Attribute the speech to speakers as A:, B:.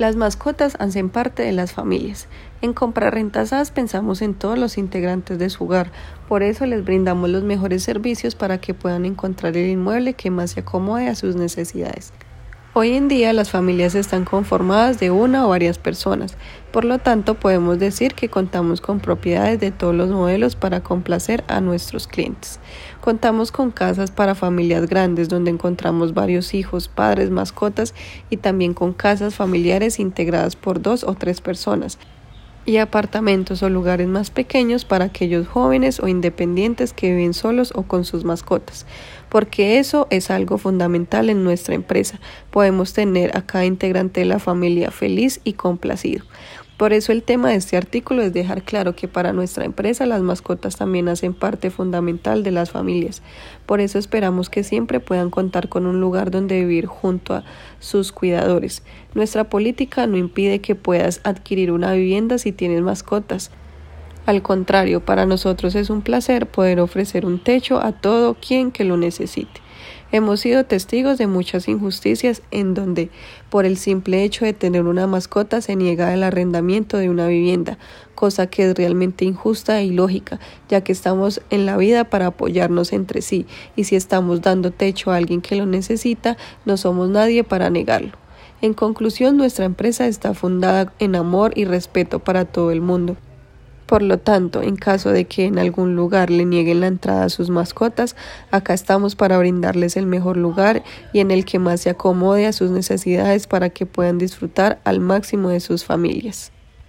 A: Las mascotas hacen parte de las familias. En comprar rentas pensamos en todos los integrantes de su hogar, por eso les brindamos los mejores servicios para que puedan encontrar el inmueble que más se acomode a sus necesidades. Hoy en día las familias están conformadas de una o varias personas, por lo tanto podemos decir que contamos con propiedades de todos los modelos para complacer a nuestros clientes. Contamos con casas para familias grandes donde encontramos varios hijos, padres, mascotas y también con casas familiares integradas por dos o tres personas y apartamentos o lugares más pequeños para aquellos jóvenes o independientes que viven solos o con sus mascotas, porque eso es algo fundamental en nuestra empresa. Podemos tener a cada integrante de la familia feliz y complacido. Por eso el tema de este artículo es dejar claro que para nuestra empresa las mascotas también hacen parte fundamental de las familias. Por eso esperamos que siempre puedan contar con un lugar donde vivir junto a sus cuidadores. Nuestra política no impide que puedas adquirir una vivienda si tienes mascotas. Al contrario, para nosotros es un placer poder ofrecer un techo a todo quien que lo necesite. Hemos sido testigos de muchas injusticias en donde, por el simple hecho de tener una mascota, se niega el arrendamiento de una vivienda, cosa que es realmente injusta e ilógica, ya que estamos en la vida para apoyarnos entre sí, y si estamos dando techo a alguien que lo necesita, no somos nadie para negarlo. En conclusión, nuestra empresa está fundada en amor y respeto para todo el mundo. Por lo tanto, en caso de que en algún lugar le nieguen la entrada a sus mascotas, acá estamos para brindarles el mejor lugar y en el que más se acomode a sus necesidades para que puedan disfrutar al máximo de sus familias.